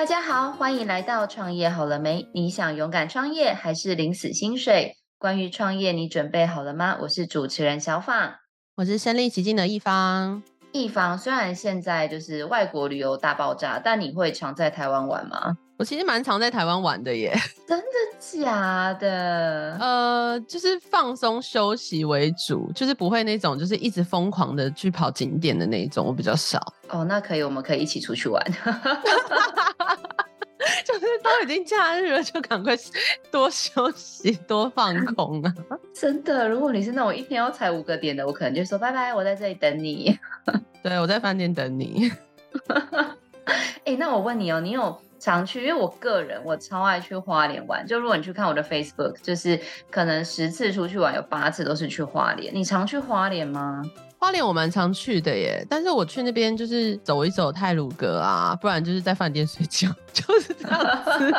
大家好，欢迎来到创业好了没？你想勇敢创业还是领死薪水？关于创业，你准备好了吗？我是主持人小访，我是身历其境的一方。一方虽然现在就是外国旅游大爆炸，但你会常在台湾玩吗？我其实蛮常在台湾玩的耶。真的假的？呃，就是放松休息为主，就是不会那种就是一直疯狂的去跑景点的那种，我比较少。哦，那可以，我们可以一起出去玩。就是都已经假日了，就赶快多休息、多放空啊！真的，如果你是那种一天要踩五个点的，我可能就说拜拜，我在这里等你。对，我在饭店等你。哎、欸，那我问你哦，你有常去？因为我个人我超爱去花莲玩。就如果你去看我的 Facebook，就是可能十次出去玩有八次都是去花莲。你常去花莲吗？花莲我蛮常去的耶，但是我去那边就是走一走泰鲁阁啊，不然就是在饭店睡觉，就是这样子。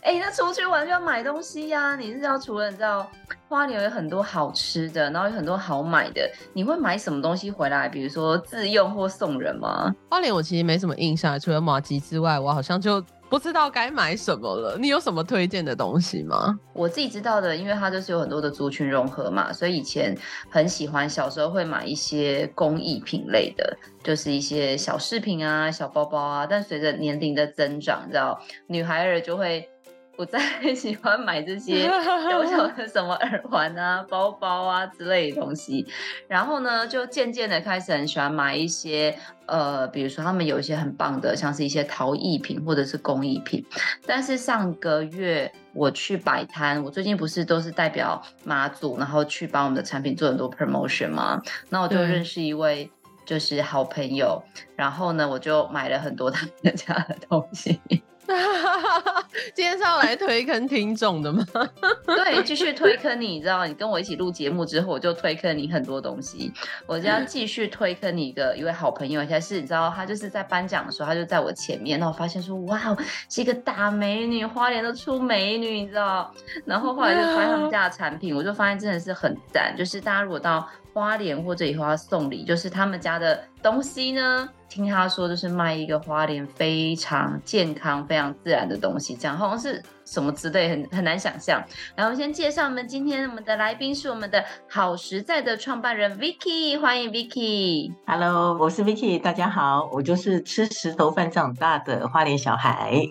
哎、欸，那出去玩就要买东西呀、啊。你是知道除了你知道花莲有很多好吃的，然后有很多好买的，你会买什么东西回来？比如说自用或送人吗？花莲我其实没什么印象，除了麻吉之外，我好像就。不知道该买什么了，你有什么推荐的东西吗？我自己知道的，因为它就是有很多的族群融合嘛，所以以前很喜欢，小时候会买一些工艺品类的，就是一些小饰品啊、小包包啊。但随着年龄的增长，你知道，女孩儿就会。不再 喜欢买这些小小 的什么耳环啊、包包啊之类的东西，然后呢，就渐渐的开始很喜欢买一些呃，比如说他们有一些很棒的，像是一些陶艺品或者是工艺品。但是上个月我去摆摊，我最近不是都是代表马祖，然后去帮我们的产品做很多 promotion 吗？那我就认识一位就是好朋友，然后呢，我就买了很多他们家的东西。今天是要来推坑听众的吗？对，继续推坑你，你知道，你跟我一起录节目之后，我就推坑你很多东西。我就要继续推坑你一个一位好朋友，而且是你知道，他就是在颁奖的时候，他就在我前面，然后我发现说，哇，是一个大美女，花莲都出美女，你知道。然后后来就发现他们家的产品，我就发现真的是很赞。就是大家如果到花莲或者以后要送礼，就是他们家的东西呢。听他说，就是卖一个花莲非常健康、非常自然的东西，这样好像是。什么之类很很难想象。然后先介绍我们今天我们的来宾是我们的好实在的创办人 Vicky，欢迎 Vicky。Hello，我是 Vicky，大家好，我就是吃石头饭长大的花莲小孩。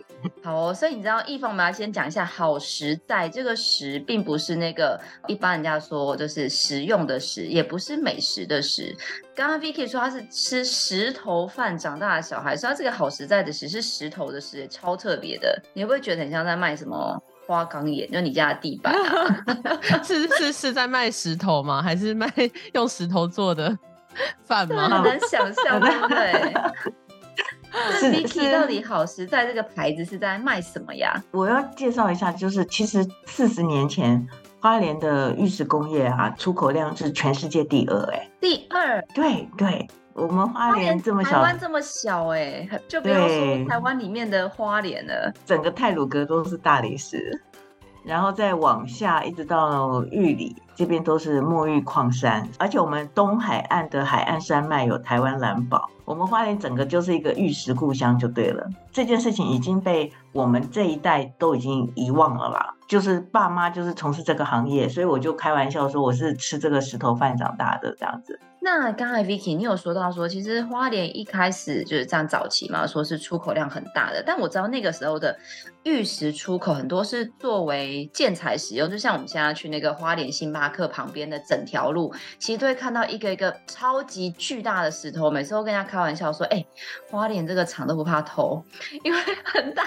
好哦，所以你知道，一方我们要先讲一下好实在，这个实并不是那个一般人家说就是实用的实，也不是美食的食。刚刚 Vicky 说他是吃石头饭长大的小孩，所以他这个好实在的实是石头的食，超特别的。你会不会觉得很像在卖什么？什么花岗岩？就你家的地板啊？是是是在卖石头吗？还是卖用石头做的饭吗？很难想象，对不对？是 Vicky 到底好实在这个牌子是在卖什么呀？我要介绍一下，就是其实四十年前花莲的玉石工业啊，出口量是全世界第二，哎，第二，对对。我们花莲这么小，台湾这么小哎、欸，就不要说台湾里面的花莲了，整个泰鲁阁都是大理石，然后再往下一直到玉里这边都是墨玉矿山，而且我们东海岸的海岸山脉有台湾蓝宝，我们花莲整个就是一个玉石故乡就对了。这件事情已经被我们这一代都已经遗忘了啦，就是爸妈就是从事这个行业，所以我就开玩笑说我是吃这个石头饭长大的这样子。那刚才 Vicky 你有说到说，其实花莲一开始就是这样早期嘛，说是出口量很大的。但我知道那个时候的玉石出口很多是作为建材使用，就像我们现在去那个花莲星巴克旁边的整条路，其实都会看到一个一个超级巨大的石头。每次都跟人家开玩笑说，哎、花莲这个厂都不怕偷，因为很大，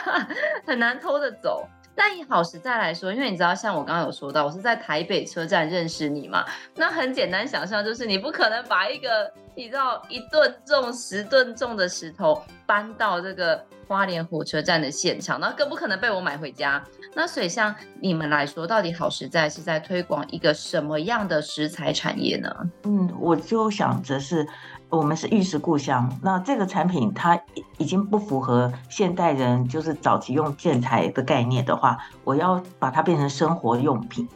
很难偷着走。但以好食在来说，因为你知道，像我刚刚有说到，我是在台北车站认识你嘛，那很简单想象，就是你不可能把一个你知道一吨重、十吨重的石头搬到这个花莲火车站的现场，那更不可能被我买回家。那所以像你们来说，到底好食在是在推广一个什么样的食材产业呢？嗯，我就想着是。我们是玉石故乡，那这个产品它已经不符合现代人就是早期用建材的概念的话，我要把它变成生活用品。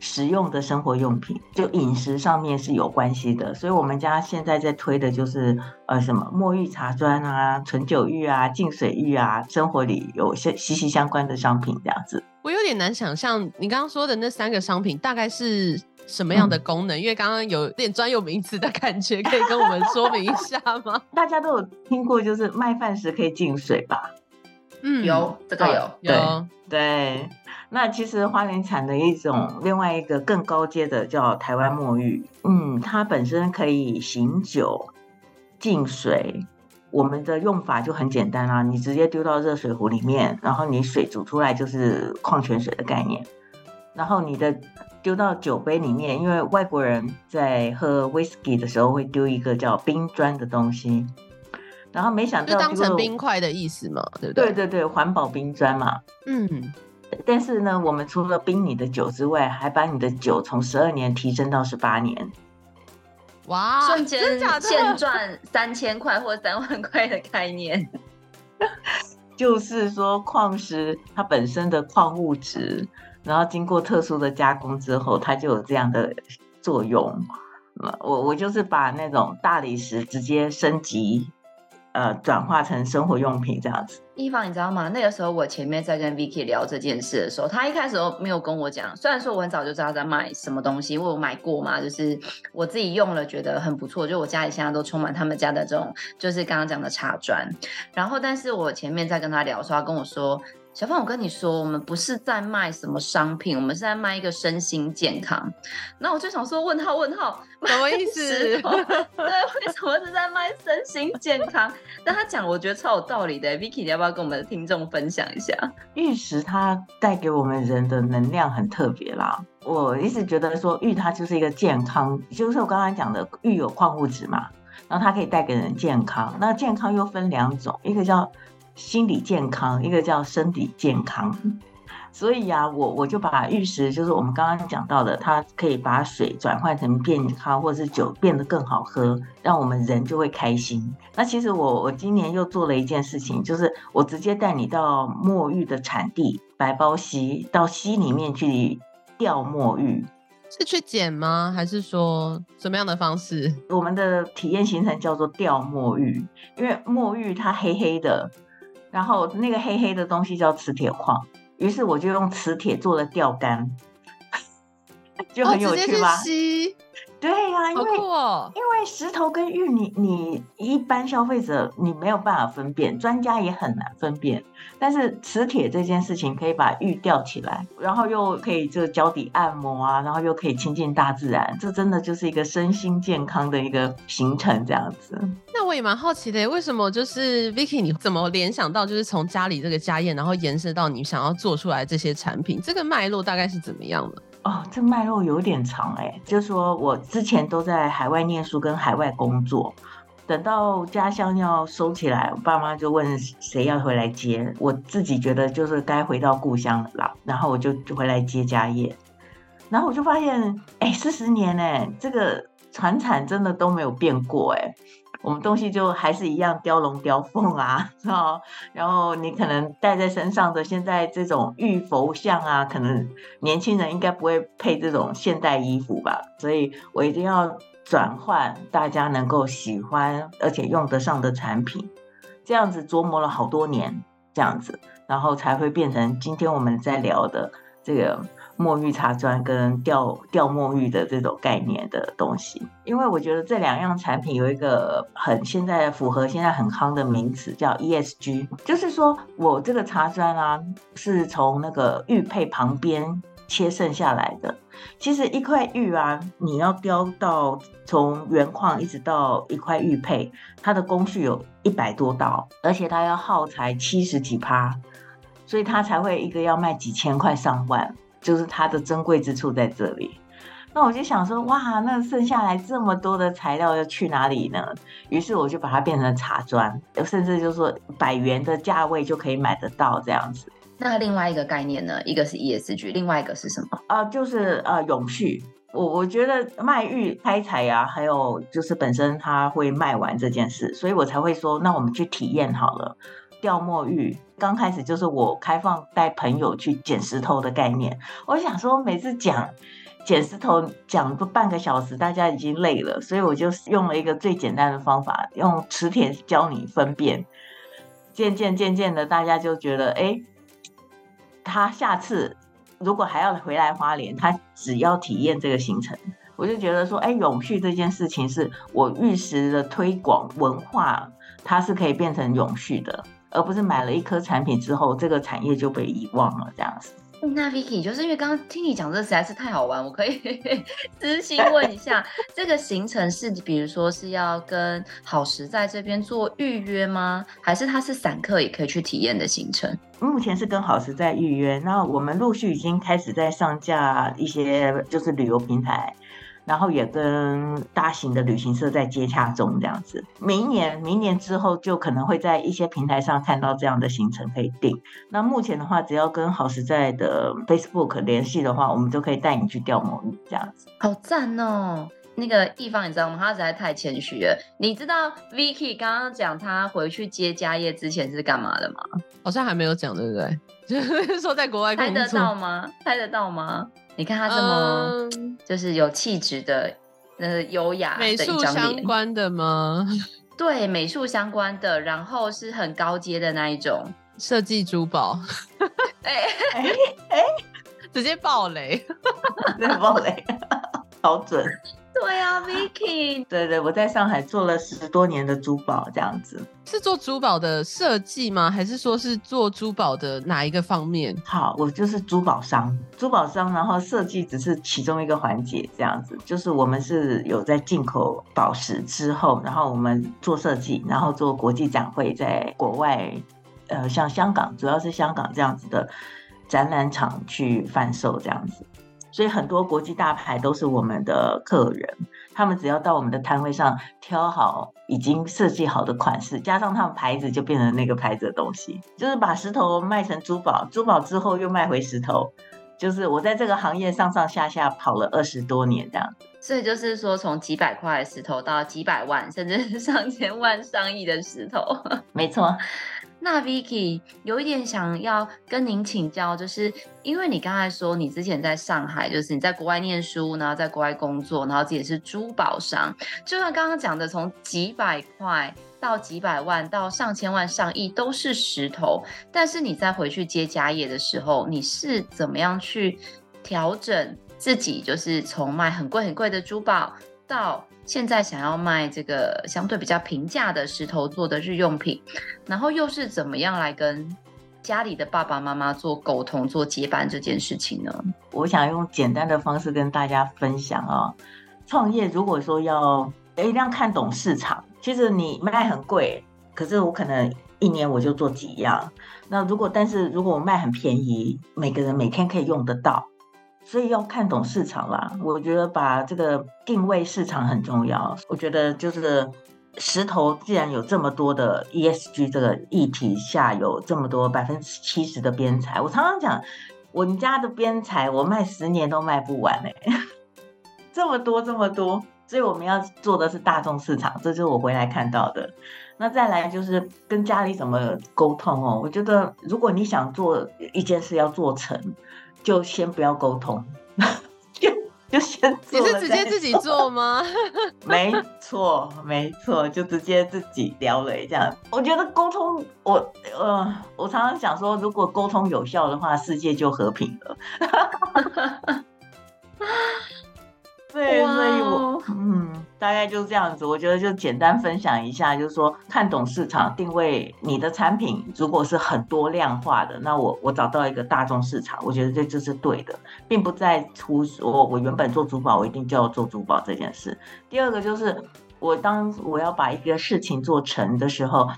实用的生活用品，就饮食上面是有关系的。所以我们家现在在推的就是呃什么墨玉茶砖啊、纯酒玉啊、净水玉啊，生活里有些息息相关的商品这样子。我有点难想象你刚刚说的那三个商品大概是什么样的功能，嗯、因为刚刚有点专有名词的感觉，可以跟我们说明一下吗？大家都有听过，就是麦饭时可以进水吧？嗯，有这个有、啊、有对。对那其实花莲产的一种另外一个更高阶的叫台湾墨玉，嗯，它本身可以醒酒、净水。我们的用法就很简单啦、啊，你直接丢到热水壶里面，然后你水煮出来就是矿泉水的概念。然后你的丢到酒杯里面，因为外国人在喝 whisky 的时候会丢一个叫冰砖的东西，然后没想到就当成冰块的意思嘛，对不对？对对对，环保冰砖嘛，嗯。但是呢，我们除了冰你的酒之外，还把你的酒从十二年提升到十八年。哇！瞬间现赚三千块或三万块的概念。就是说，矿石它本身的矿物质，然后经过特殊的加工之后，它就有这样的作用。我我就是把那种大理石直接升级。呃，转化成生活用品这样子。一方，你知道吗？那个时候我前面在跟 Vicky 聊这件事的时候，他一开始都没有跟我讲。虽然说我很早就知道在卖什么东西，因为我买过嘛，就是我自己用了觉得很不错。就我家里现在都充满他们家的这种，就是刚刚讲的茶砖。然后，但是我前面在跟他聊的时候，他跟我说。小芳，我跟你说，我们不是在卖什么商品，我们是在卖一个身心健康。那我就想说，问号问号，什么意思？对，为什么是在卖身心健康？但他讲，我觉得超有道理的。Vicky，你要不要跟我们的听众分享一下？玉石它带给我们人的能量很特别啦。我一直觉得说，玉它就是一个健康，就是我刚刚讲的，玉有矿物质嘛，然后它可以带给人健康。那健康又分两种，一个叫。心理健康，一个叫身体健康，所以呀、啊，我我就把玉石，就是我们刚刚讲到的，它可以把水转换成健康，或者是酒变得更好喝，让我们人就会开心。那其实我我今年又做了一件事情，就是我直接带你到墨玉的产地白包溪，到溪里面去钓墨玉，是去捡吗？还是说什么样的方式？我们的体验行程叫做钓墨玉，因为墨玉它黑黑的。然后那个黑黑的东西叫磁铁矿，于是我就用磁铁做了钓竿，就很有趣吧？哦对呀、啊，因为、哦、因为石头跟玉你，你你一般消费者你没有办法分辨，专家也很难分辨。但是磁铁这件事情可以把玉吊起来，然后又可以就脚底按摩啊，然后又可以亲近大自然，这真的就是一个身心健康的一个行程这样子。那我也蛮好奇的，为什么就是 Vicky 你怎么联想到就是从家里这个家宴，然后延伸到你想要做出来这些产品，这个脉络大概是怎么样的？哦，这脉络有点长哎，就说我之前都在海外念书跟海外工作，等到家乡要收起来，我爸妈就问谁要回来接，我自己觉得就是该回到故乡了，然后我就回来接家业，然后我就发现，哎，四十年哎，这个传产真的都没有变过哎。我们东西就还是一样雕龙雕凤啊，然后你可能戴在身上的现在这种玉佛像啊，可能年轻人应该不会配这种现代衣服吧，所以我一定要转换大家能够喜欢而且用得上的产品，这样子琢磨了好多年，这样子，然后才会变成今天我们在聊的这个。墨玉茶砖跟钓钓墨玉的这种概念的东西，因为我觉得这两样产品有一个很现在符合现在很夯的名词叫 ESG，就是说我这个茶砖啊是从那个玉佩旁边切剩下来的。其实一块玉啊，你要雕到从原矿一直到一块玉佩，它的工序有一百多道，而且它要耗材七十几趴，所以它才会一个要卖几千块上万。就是它的珍贵之处在这里，那我就想说，哇，那剩下来这么多的材料要去哪里呢？于是我就把它变成茶砖，甚至就是说百元的价位就可以买得到这样子。那另外一个概念呢？一个是 ESG，另外一个是什么？啊、呃，就是呃永续。我我觉得卖玉开采呀，还有就是本身它会卖完这件事，所以我才会说，那我们去体验好了。钓墨玉刚开始就是我开放带朋友去捡石头的概念。我想说，每次讲捡石头讲个半个小时，大家已经累了，所以我就用了一个最简单的方法，用磁铁教你分辨。渐渐渐渐的，大家就觉得，哎，他下次如果还要回来花莲，他只要体验这个行程，我就觉得说，哎，永续这件事情是我玉石的推广文化，它是可以变成永续的，而不是买了一颗产品之后，这个产业就被遗忘了这样子。那 Vicky 就是因为刚刚听你讲这实在是太好玩，我可以 私心问一下，这个行程是比如说是要跟好时在这边做预约吗？还是它是散客也可以去体验的行程？目前是跟好时在预约，那我们陆续已经开始在上架一些就是旅游平台。然后也跟大型的旅行社在接洽中，这样子。明年，明年之后就可能会在一些平台上看到这样的行程可以订。那目前的话，只要跟好实在的 Facebook 联系的话，我们就可以带你去钓魔芋这样子。好赞哦！那个地方你知道吗？他实在太谦虚了。你知道 Vicky 刚刚讲他回去接家业之前是干嘛的吗？好像还没有讲，对不对？就是说在国外工作。猜得到吗？猜得到吗？你看他这么就是有气质的，呃，优雅的一张脸。美术相关的吗？对，美术相关的，然后是很高阶的那一种设计珠宝。哎 哎哎，直接爆雷，直接爆雷，好准。对啊，Vicky，对对，我在上海做了十多年的珠宝，这样子是做珠宝的设计吗？还是说是做珠宝的哪一个方面？好，我就是珠宝商，珠宝商，然后设计只是其中一个环节，这样子。就是我们是有在进口宝石之后，然后我们做设计，然后做国际展会，在国外，呃，像香港，主要是香港这样子的展览场去贩售，这样子。所以很多国际大牌都是我们的客人，他们只要到我们的摊位上挑好已经设计好的款式，加上他们牌子，就变成那个牌子的东西。就是把石头卖成珠宝，珠宝之后又卖回石头。就是我在这个行业上上下下跑了二十多年这样子。所以就是说，从几百块的石头到几百万，甚至上千万、上亿的石头。没错。那 Vicky 有一点想要跟您请教，就是因为你刚才说你之前在上海，就是你在国外念书，然后在国外工作，然后自己是珠宝商，就像刚刚讲的，从几百块到几百万到上千万、上亿都是石头，但是你再回去接家业的时候，你是怎么样去调整自己？就是从卖很贵很贵的珠宝到。现在想要卖这个相对比较平价的石头做的日用品，然后又是怎么样来跟家里的爸爸妈妈做沟通、做接班这件事情呢？我想用简单的方式跟大家分享啊、哦。创业如果说要一定要看懂市场，其实你卖很贵，可是我可能一年我就做几样。那如果但是如果我卖很便宜，每个人每天可以用得到。所以要看懂市场啦，我觉得把这个定位市场很重要。我觉得就是石头，既然有这么多的 ESG 这个议题下，有这么多百分之七十的边材，我常常讲，我们家的边材我卖十年都卖不完哎，这么多这么多，所以我们要做的是大众市场，这是我回来看到的。那再来就是跟家里怎么沟通哦，我觉得如果你想做一件事要做成。就先不要沟通，就就先做。你是直接自己做吗？没错，没错，就直接自己聊了这样。我觉得沟通，我呃，我常常想说，如果沟通有效的话，世界就和平了。对，所以我嗯。大概就是这样子，我觉得就简单分享一下，就是说看懂市场定位，你的产品如果是很多量化的，那我我找到一个大众市场，我觉得这就是对的，并不在乎我我原本做珠宝，我一定就要做珠宝这件事。第二个就是我当我要把一个事情做成的时候，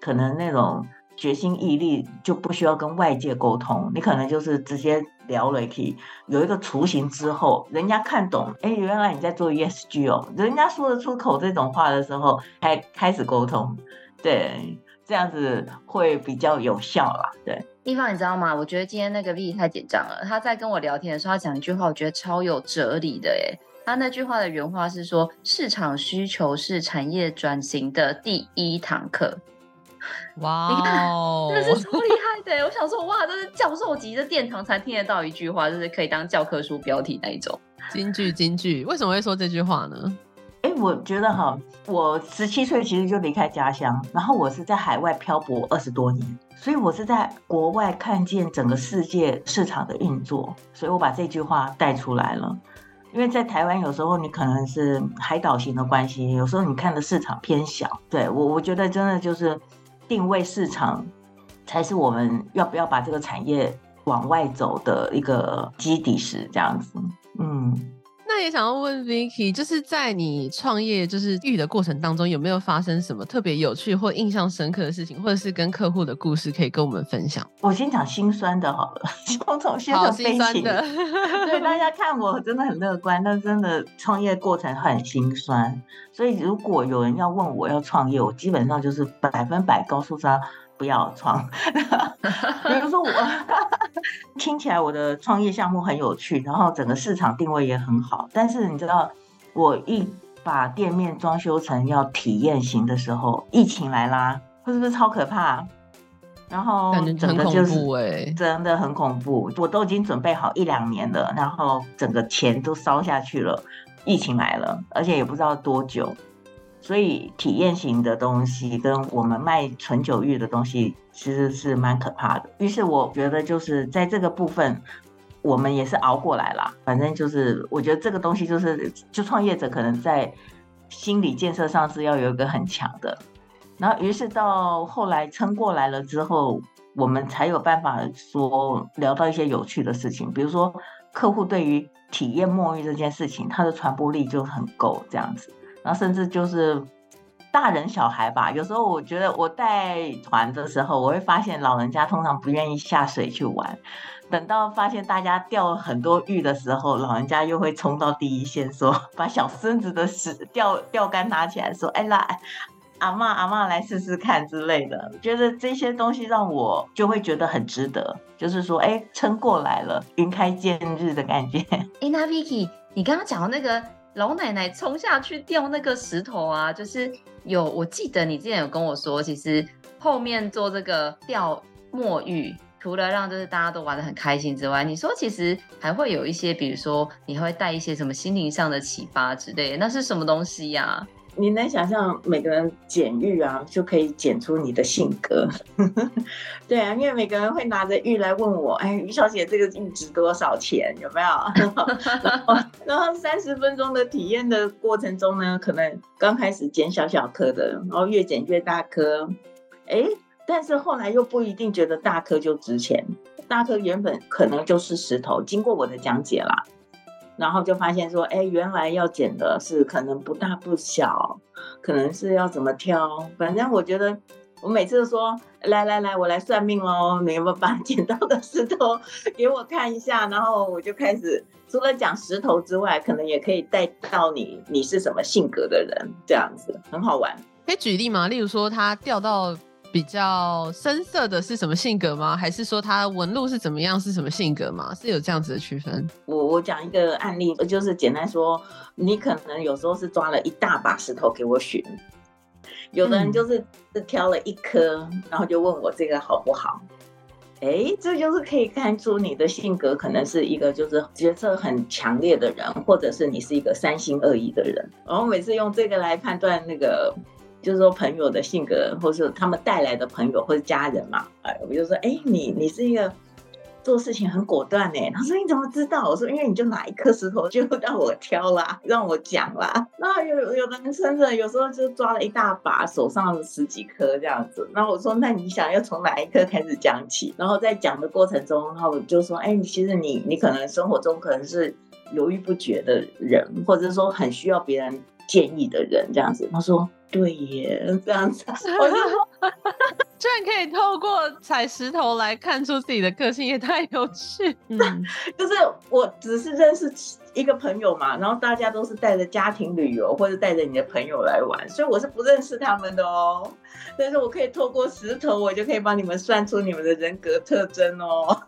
可能那种。决心毅力就不需要跟外界沟通，你可能就是直接聊了，可以有一个雏形之后，人家看懂，哎，原来你在做 ESG 哦，人家说得出口这种话的时候，才开始沟通，对，这样子会比较有效啦。对，一方你知道吗？我觉得今天那个 V 太紧张了，他在跟我聊天的时候，他讲一句话，我觉得超有哲理的，哎，他那句话的原话是说，市场需求是产业转型的第一堂课。哇、看，真的是超厉害的！我想说，哇，这是教授级的殿堂才听得到一句话，就是可以当教科书标题那一种。京剧，京剧，为什么会说这句话呢？哎，我觉得哈，我十七岁其实就离开家乡，然后我是在海外漂泊二十多年，所以我是在国外看见整个世界市场的运作，所以我把这句话带出来了。因为在台湾有时候你可能是海岛型的关系，有时候你看的市场偏小，对，我我觉得真的就是定位市场才是我们要不要把这个产业往外走的一个基底石，这样子，嗯。那也想要问 Vicky，就是在你创业就是遇的过程当中，有没有发生什么特别有趣或印象深刻的事情，或者是跟客户的故事，可以跟我们分享？我先讲心酸的好了，先从先从悲情的。对，大家看我真的很乐观，但真的创业过程很心酸。所以如果有人要问我要创业，我基本上就是百分百告诉他。不要创，比如说我 听起来我的创业项目很有趣，然后整个市场定位也很好，但是你知道，我一把店面装修成要体验型的时候，疫情来啦，是不是超可怕？然后整个就是真的很恐怖，我都已经准备好一两年了，然后整个钱都烧下去了，疫情来了，而且也不知道多久。所以体验型的东西跟我们卖纯酒浴的东西其实是蛮可怕的。于是我觉得就是在这个部分，我们也是熬过来了。反正就是我觉得这个东西就是，就创业者可能在心理建设上是要有一个很强的。然后于是到后来撑过来了之后，我们才有办法说聊到一些有趣的事情，比如说客户对于体验墨浴这件事情，它的传播力就很够这样子。然后甚至就是大人小孩吧，有时候我觉得我带团的时候，我会发现老人家通常不愿意下水去玩，等到发现大家钓很多鱼的时候，老人家又会冲到第一线，说 把小孙子的钓钓竿拿起来，说：“哎来，阿嬷阿嬷来试试看之类的。”觉得这些东西让我就会觉得很值得，就是说，哎，撑过来了，云开见日的感觉。哎，那 Vicky，你刚刚讲的那个。老奶奶冲下去钓那个石头啊，就是有，我记得你之前有跟我说，其实后面做这个钓墨玉，除了让就是大家都玩得很开心之外，你说其实还会有一些，比如说你会带一些什么心灵上的启发之类的，那是什么东西呀、你能想象每个人捡玉啊，就可以捡出你的性格？对啊，因为每个人会拿着玉来问我，哎，于小姐这个玉值多少钱？有没有？然后，三十分钟的体验的过程中呢，可能刚开始捡小小颗的，然后越捡越大颗，哎，但是后来又不一定觉得大颗就值钱，大颗原本可能就是石头，经过我的讲解啦。然后就发现说，哎，原来要捡的是可能不大不小，可能是要怎么挑。反正我觉得，我每次都说，来来来，我来算命喽，你有没有把 捡到的石头给我看一下？然后我就开始，除了讲石头之外，可能也可以带到你，你是什么性格的人，这样子很好玩。可以举例吗？例如说，他钓到。比较深色的是什么性格吗？还是说它纹路是怎么样？是什么性格吗？是有这样子的区分？我我讲一个案例，就是简单说，你可能有时候是抓了一大把石头给我选，有的人就是是挑了一颗，嗯、然后就问我这个好不好？哎，这就是可以看出你的性格，可能是一个就是决策很强烈的人，或者是你是一个三心二意的人。然后每次用这个来判断那个。就是说朋友的性格，或是他们带来的朋友或者家人嘛，哎，我就说，哎，你你是一个做事情很果断呢。他说你怎么知道？我说因为你就拿一颗石头就让我挑啦，让我讲啦。那有有的人真的有时候就抓了一大把，手上十几颗这样子。那我说那你想要从哪一颗开始讲起？然后在讲的过程中，然后我就说，哎，其实你你可能生活中可能是犹豫不决的人，或者说很需要别人建议的人这样子。他说。对耶，这样子，我就说，居然可以透过踩石头来看出自己的个性，也太有趣。嗯，就是我只是认识一个朋友嘛，然后大家都是带着家庭旅游或者带着你的朋友来玩，所以我是不认识他们的哦。但是我可以透过石头，我就可以帮你们算出你们的人格特征哦。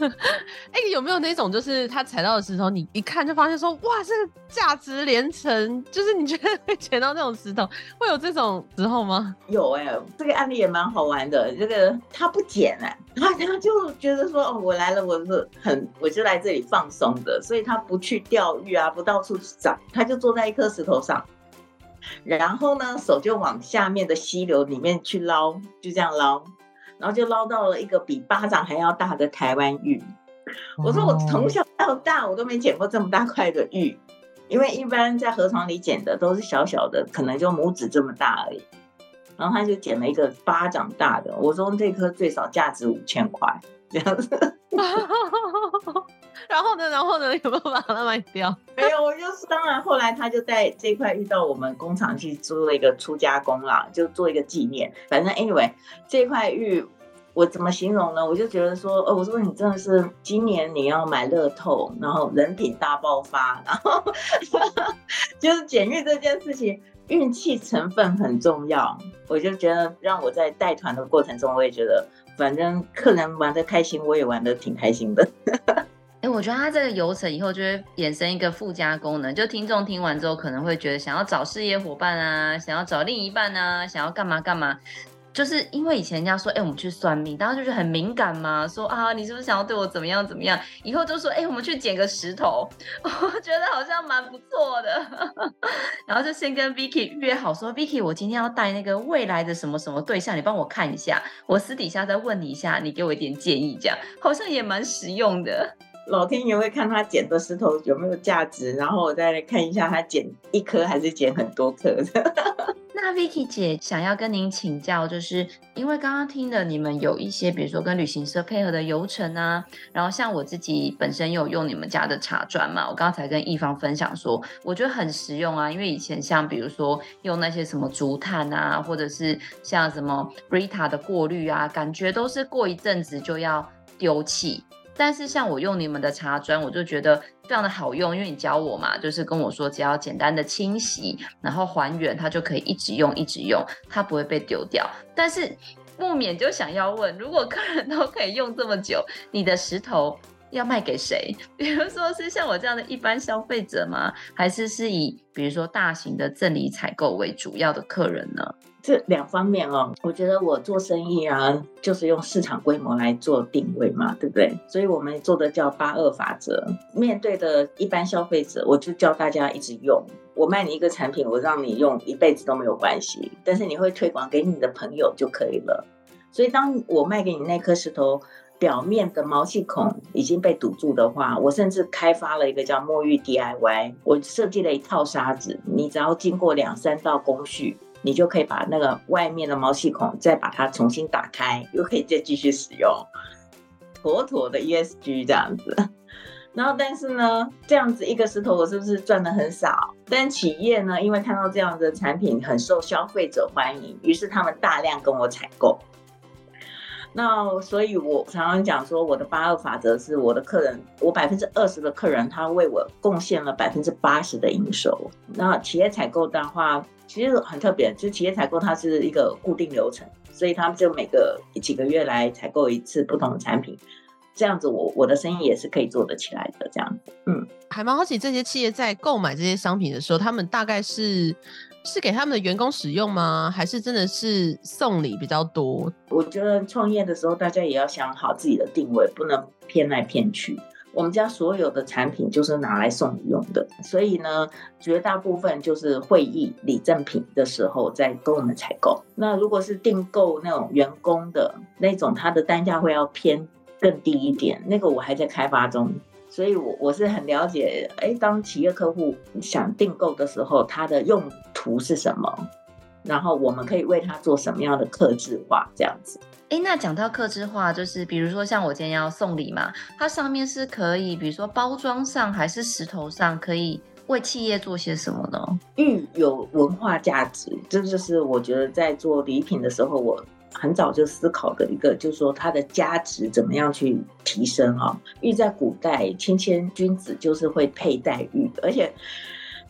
哎、有没有那种就是他踩到的石头，你一看就发现说，哇，这个价值连城，就是你觉得会捡到那种石头，会有这种时候吗？有哎、这个案例也蛮好玩的。这个他不捡哎、欸，他他就觉得说，哦，我来了，我是很，我就来这里放松的，所以他不去钓鱼啊，不到处去找，他就坐在一颗石头上，然后呢，手就往下面的溪流里面去捞，就这样捞。然后就捞到了一个比巴掌还要大的台湾玉。我说我从小到大我都没捡过这么大块的玉，因为一般在河床里捡的都是小小的，可能就拇指这么大而已。然后他就捡了一个巴掌大的，我说这颗最少价值五千块这样子。然后呢？然后呢？有没有把它卖掉？没有，我就是当然。后来他就在这块遇到我们工厂去租了一个出加工啦，就做一个纪念。反正 anyway，这块玉我怎么形容呢？我就觉得说，哦，我说你真的是今年你要买乐透，然后人品大爆发，然后 就是捡玉这件事情，运气成分很重要。我就觉得让我在带团的过程中，我也觉得反正客人玩得开心，我也玩得挺开心的。哎，我觉得它这个流程以后就会衍生一个附加功能，就听众听完之后可能会觉得想要找事业伙伴啊，想要找另一半啊，想要干嘛干嘛，就是因为以前人家说，哎，我们去算命，大家就是很敏感嘛，说啊，你是不是想要对我怎么样怎么样？以后就说，哎，我们去捡个石头，我觉得好像蛮不错的，然后就先跟 Vicky 约好说，Vicky，我今天要带那个未来的什么什么对象，你帮我看一下，我私底下再问你一下，你给我一点建议，这样好像也蛮实用的。老天爷会看他捡的石头有没有价值，然后我再来看一下他捡一颗还是捡很多颗的。那 Vicky 姐想要跟您请教，就是因为刚刚听了你们有一些，比如说跟旅行社配合的游程啊，然后像我自己本身有用你们家的茶砖嘛，我刚才跟一方分享说，我觉得很实用啊，因为以前像比如说用那些什么竹炭啊，或者是像什么 Rita 的过滤啊，感觉都是过一阵子就要丢弃。但是像我用你们的茶砖，我就觉得非常的好用，因为你教我嘛，就是跟我说只要简单的清洗，然后还原，它就可以一直用一直用，它不会被丢掉。但是不免就想要问，如果客人都可以用这么久，你的石头要卖给谁？比如说是像我这样的一般消费者吗？还是是以比如说大型的赠礼采购为主要的客人呢？这两方面哦，我觉得我做生意啊，就是用市场规模来做定位嘛，对不对？所以我们做的叫八二法则。面对的一般消费者，我就教大家一直用。我卖你一个产品，我让你用一辈子都没有关系，但是你会推广给你的朋友就可以了。所以当我卖给你那颗石头表面的毛细孔已经被堵住的话，我甚至开发了一个叫墨玉 DIY，我设计了一套沙子，你只要经过两三道工序。你就可以把那个外面的毛细孔再把它重新打开，又可以再继续使用，妥妥的 ESG 这样子。然后，但是呢，这样子一个石头我是不是赚的很少？但企业呢，因为看到这样的产品很受消费者欢迎，于是他们大量跟我采购。那所以，我常常讲说，我的八二法则是我的客人，我百分之二十的客人，他为我贡献了百分之八十的营收。那企业采购的话，其实很特别，就企业采购它是一个固定流程，所以他们就每个几个月来采购一次不同的产品，这样子我我的生意也是可以做得起来的。这样子，嗯，还蛮好奇，这些企业在购买这些商品的时候，他们大概是。是给他们的员工使用吗？还是真的是送礼比较多？我觉得创业的时候，大家也要想好自己的定位，不能偏来偏去。我们家所有的产品就是拿来送礼用的，所以呢，绝大部分就是会议礼赠品的时候在跟我们采购。那如果是订购那种员工的那种，它的单价会要偏更低一点，那个我还在开发中。所以我，我我是很了解，哎，当企业客户想订购的时候，它的用途是什么？然后我们可以为他做什么样的客制化，这样子。哎，那讲到客制化，就是比如说像我今天要送礼嘛，它上面是可以，比如说包装上还是石头上，可以为企业做些什么呢？玉有文化价值，这就是我觉得在做礼品的时候，我。很早就思考的一个，就是说它的价值怎么样去提升哈。玉在古代，谦谦君子就是会佩戴玉，而且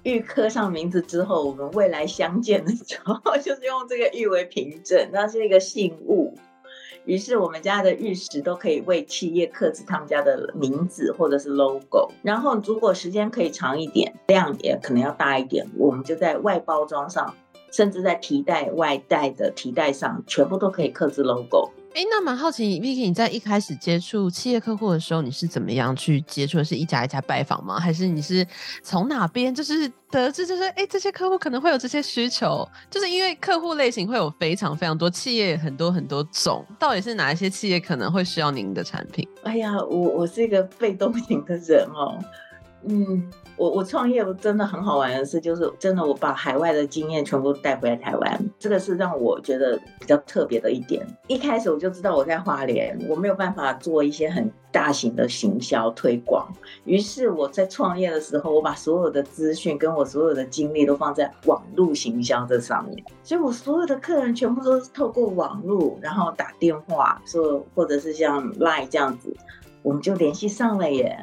玉刻上名字之后，我们未来相见的时候，就是用这个玉为凭证，那是一个信物。于是我们家的玉石都可以为企业刻制他们家的名字或者是 logo。然后如果时间可以长一点，量也可能要大一点，我们就在外包装上，甚至在提袋外带的提袋上，全部都可以刻字 logo。哎，那蛮好奇，Vicky，你在一开始接触企业客户的时候，你是怎么样去接触的？是一家一家拜访吗？还是你是从哪边就是得知，就是哎，这些客户可能会有这些需求？就是因为客户类型会有非常非常多，企业很多很多种，到底是哪一些企业可能会需要您的产品？哎呀，我我是一个被动型的人哦，嗯。我我创业真的很好玩的事，就是真的我把海外的经验全部带回来台湾，这个是让我觉得比较特别的一点。一开始我就知道我在花莲，我没有办法做一些很大型的行销推广，于是我在创业的时候，我把所有的资讯跟我所有的精力都放在网络行销这上面，所以我所有的客人全部都是透过网络，然后打电话说，或者是像 Line 这样子，我们就联系上了耶。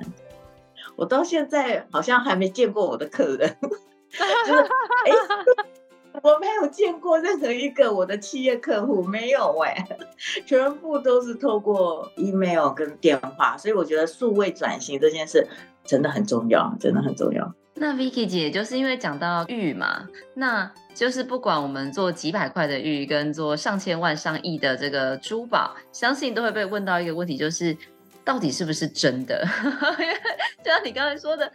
我到现在好像还没见过我的客人，就是哎，我没有见过任何一个我的企业客户，没有哎，全部都是透过 email 跟电话，所以我觉得数位转型这件事真的很重要，真的很重要。那 Vicky 姐就是因为讲到玉嘛，那就是不管我们做几百块的玉，跟做上千万、上亿的这个珠宝，相信都会被问到一个问题，就是。到底是不是真的？就像你刚才说的，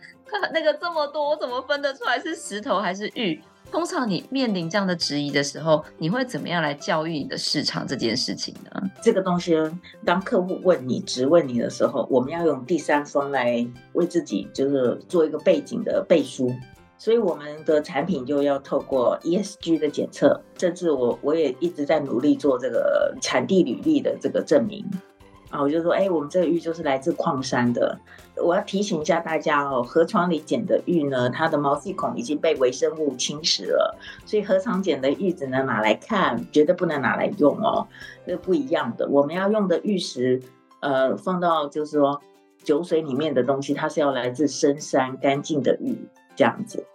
那个这么多，我怎么分得出来是石头还是玉？通常你面临这样的质疑的时候，你会怎么样来教育你的市场这件事情呢？这个东西，当客户问你、质问你的时候，我们要用第三方来为自己就是做一个背景的背书，所以我们的产品就要透过 ESG 的检测，甚至我我也一直在努力做这个产地履历的这个证明。啊，我就说，哎、我们这个玉就是来自矿山的。我要提醒一下大家哦，河床里捡的玉呢，它的毛细孔已经被微生物侵蚀了，所以河床捡的玉只能拿来看，绝对不能拿来用哦，这是不一样的。我们要用的玉石，呃，放到就是说酒水里面的东西，它是要来自深山干净的玉这样子。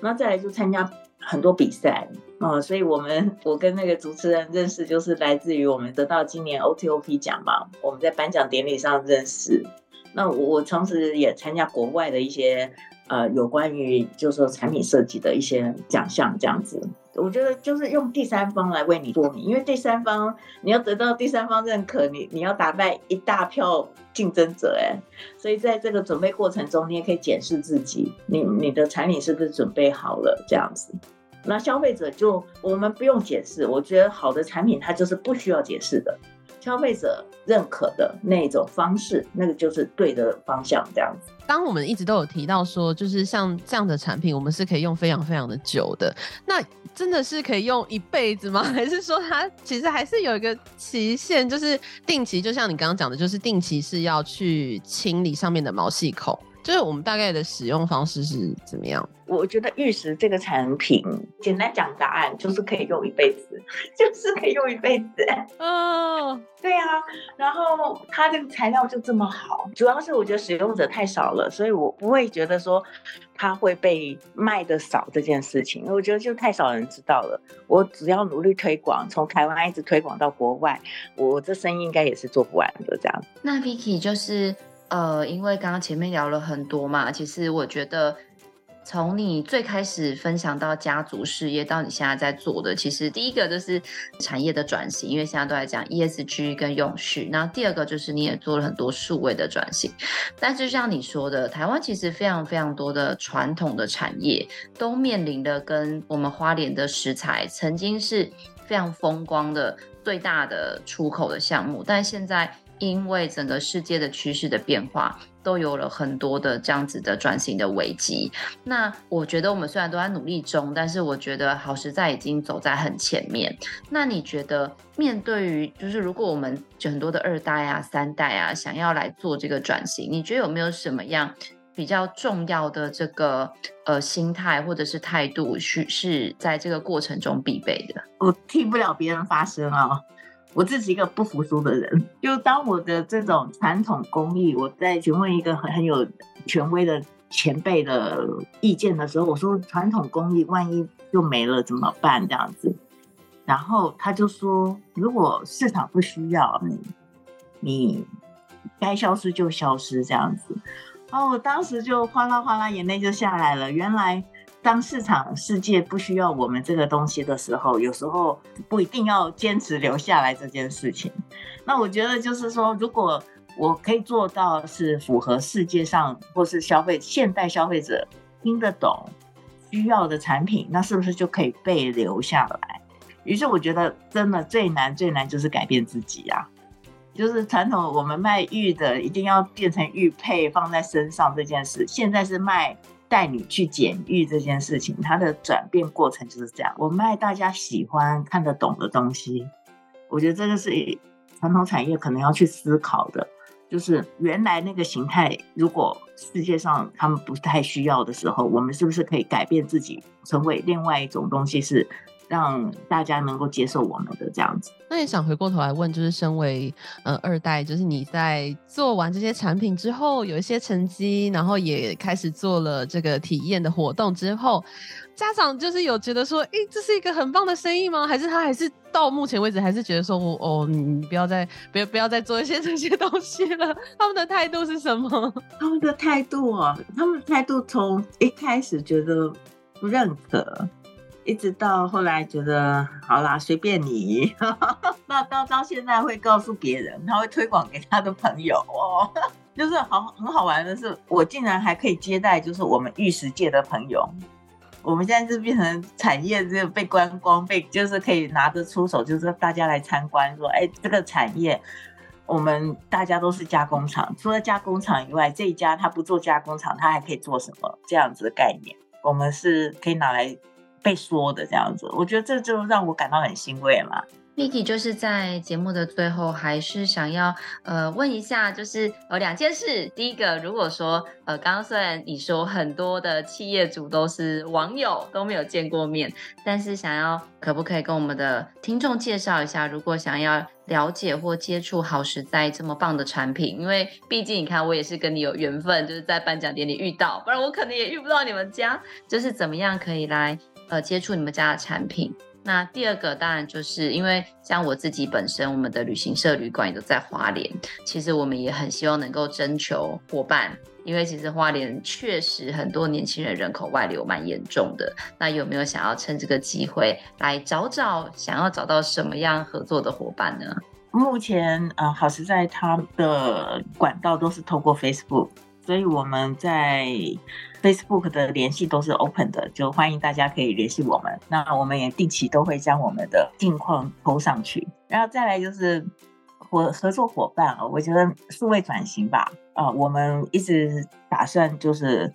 那再来就参加。很多比赛哦，所以我们我跟那个主持人认识，就是来自于我们得到今年 OTOP 奖嘛，我们在颁奖典礼上认识。那我我同时也参加国外的一些呃有关于就是说产品设计的一些奖项这样子。我觉得就是用第三方来为你说明，因为第三方你要得到第三方认可，你你要打败一大票竞争者哎，所以在这个准备过程中，你也可以检视自己，你你的产品是不是准备好了这样子。那消费者就我们不用解释，我觉得好的产品它就是不需要解释的，消费者认可的那种方式，那个就是对的方向，这样子。当我们一直都有提到说，就是像这样的产品，我们是可以用非常非常的久的，那真的是可以用一辈子吗？还是说它其实还是有一个期限，就是定期，就像你刚刚讲的，就是定期是要去清理上面的毛细孔。就是我们大概的使用方式是怎么样？我觉得玉石这个产品，简单讲答案就是可以用一辈子，就是可以用一辈子。哦，对啊，然后它这个材料就这么好，主要是我觉得使用者太少了，所以我不会觉得说它会被卖的少这件事情。我觉得就太少人知道了，我只要努力推广，从台湾一直推广到国外，我这生意应该也是做不完的这样。那 Vicky 就是。呃，因为刚刚前面聊了很多嘛，其实我觉得从你最开始分享到家族事业，到你现在在做的，其实第一个就是产业的转型，因为现在都在讲 ESG 跟永续。然后第二个就是你也做了很多数位的转型。但就像你说的，台湾其实非常非常多的传统的产业都面临的跟我们花莲的石材曾经是非常风光的最大的出口的项目，但现在。因为整个世界的趋势的变化，都有了很多的这样子的转型的危机。那我觉得我们虽然都在努力中，但是我觉得好食在已经走在很前面。那你觉得面对于就是如果我们很多的二代啊、三代啊，想要来做这个转型，你觉得有没有什么样比较重要的这个呃心态或者是态度，是是在这个过程中必备的？我替不了别人发声啊。我自己一个不服输的人，就当我的这种传统工艺，我在询问一个很很有权威的前辈的意见的时候，我说传统工艺万一就没了怎么办？这样子，然后他就说，如果市场不需要你，你该消失就消失这样子。然后我当时就哗啦哗啦眼泪就下来了。原来当市场世界不需要我们这个东西的时候，有时候不一定要坚持留下来这件事情。那我觉得就是说，如果我可以做到是符合世界上或是消费现代消费者听得懂需要的产品，那是不是就可以被留下来？于是我觉得真的最难最难就是改变自己啊！就是传统我们卖玉的一定要变成玉佩放在身上这件事，现在是卖带你去捡玉这件事情，它的转变过程就是这样。我卖大家喜欢看得懂的东西，我觉得这个是传统产业可能要去思考的。就是原来那个形态，如果世界上他们不太需要的时候，我们是不是可以改变自己，成为另外一种东西，是让大家能够接受我们的这样子？那也想回过头来问，就是身为呃二代，就是你在做完这些产品之后，有一些成绩，然后也开始做了这个体验的活动之后。家长就是有觉得说，哎、欸，这是一个很棒的生意吗？还是他还是到目前为止还是觉得说，哦，你不要再不要不要再做一些 这些东西了？他们的态度是什么？他们的态度啊，他们的态度从一开始觉得不认可，一直到后来觉得好啦，随便你。那到到现在会告诉别人，他会推广给他的朋友哦。就是好很好玩的是，我竟然还可以接待，就是我们玉石界的朋友。我们现在是变成产业，这个被观光，被就是可以拿得出手，就是大家来参观，说，哎，这个产业，我们大家都是加工厂，除了加工厂以外，这一家他不做加工厂，他还可以做什么？这样子的概念，我们是可以拿来被说的这样子。我觉得这就让我感到很欣慰嘛。Miki 就是在节目的最后，还是想要呃问一下，就是有两件事。第一个，如果说呃刚刚虽然你说很多的企业主都是网友，都没有见过面，但是想要可不可以跟我们的听众介绍一下，如果想要了解或接触好食栽这么棒的产品，因为毕竟你看我也是跟你有缘分，就是在颁奖典礼遇到，不然我可能也遇不到你们家。就是怎么样可以来呃接触你们家的产品？那第二个当然就是因为像我自己本身，我们的旅行社旅馆也都在花莲，其实我们也很希望能够征求伙伴，因为其实花莲确实很多年轻人人口外流蛮严重的。那有没有想要趁这个机会来找找，想要找到什么样合作的伙伴呢？目前呃，好实在它的管道都是透过 Facebook。所以我们在 Facebook 的联系都是 open 的，就欢迎大家可以联系我们。那我们也定期都会将我们的近况 PO 上去。然后再来就是合合作伙伴啊，我觉得数位转型吧，啊，我们一直打算就是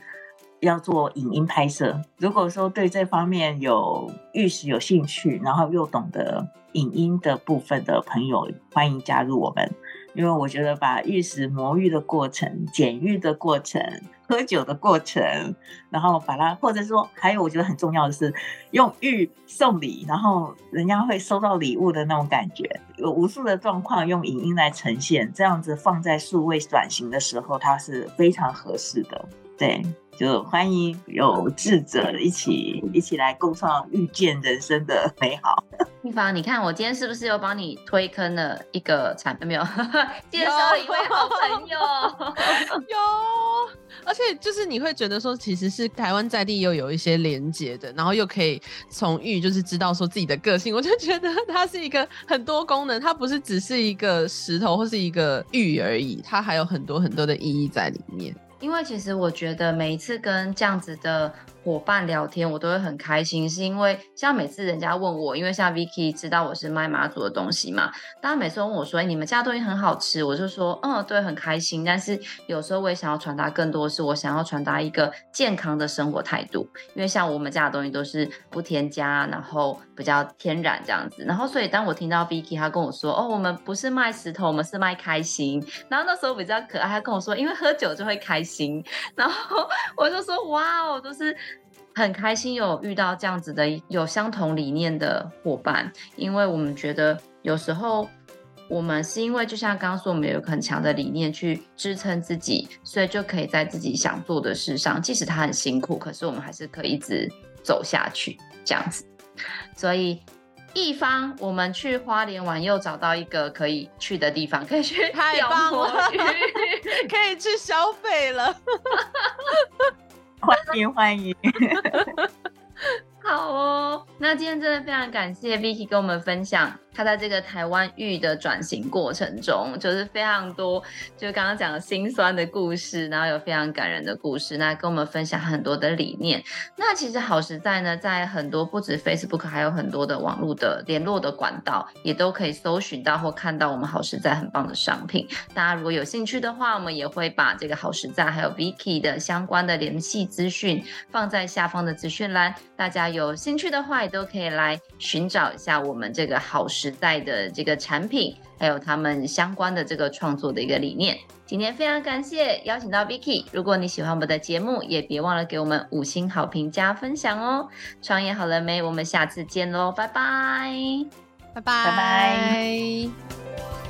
要做影音拍摄。如果说对这方面有玉石有兴趣，然后又懂得影音的部分的朋友，欢迎加入我们。因为我觉得把玉石磨玉的过程、捡玉的过程、喝酒的过程，然后把它，或者说还有我觉得很重要的是用玉送礼，然后人家会收到礼物的那种感觉，有无数的状况用影音来呈现，这样子放在数位转型的时候，它是非常合适的。对，就欢迎有志者一起一起来共创遇见人生的美好。一芳，你看我今天是不是又帮你推坑了一个产品？没有，介绍了一位好朋友。有，而且就是你会觉得说，其实是台湾在地又有一些连接的，然后又可以从玉就是知道说自己的个性，我就觉得它是一个很多功能，它不是只是一个石头或是一个玉而已，它还有很多很多的意义在里面。因为其实我觉得每一次跟这样子的伙伴聊天，我都会很开心，是因为像每次人家问我，因为像 Vicky 知道我是卖妈祖的东西嘛，大家每次问我说，欸，你们家东西很好吃，我就说，嗯，对，很开心。但是有时候我也想要传达更多，是我想要传达一个健康的生活态度。因为像我们家的东西都是不添加，然后比较天然这样子。然后所以当我听到 Vicky 他跟我说，哦，我们不是卖石头，我们是卖开心。然后那时候比较可爱，他跟我说，因为喝酒就会开心。然后 我就说，哇哦，都是。很开心有遇到这样子的有相同理念的伙伴，因为我们觉得有时候我们是因为就像刚刚说，我们有很强的理念去支撑自己，所以就可以在自己想做的事上，即使他很辛苦，可是我们还是可以一直走下去这样子。所以一方，我们去花莲玩又找到一个可以去的地方，可以去太棒了，可以去消费了，欢迎欢迎。好哦，那今天真的非常感谢 Vicky 跟我们分享。他在这个台湾玉的转型过程中，就是非常多，就刚刚讲的心酸的故事，然后有非常感人的故事，那跟我们分享很多的理念。那其实好实在呢，在很多不止 Facebook，还有很多的网络的联络的管道，也都可以搜寻到或看到我们好实在很棒的商品。大家如果有兴趣的话，我们也会把这个好实在还有 Vicky 的相关的联系资讯放在下方的资讯栏，大家有兴趣的话，也都可以来寻找一下我们这个好时代。的这个产品，还有他们相关的这个创作的一个理念。今天非常感谢邀请到 Vicky，如果你喜欢我们的节目，也别忘了给我们五星好评加分享哦。创业好了没？我们下次见喽，拜拜，拜拜，拜拜。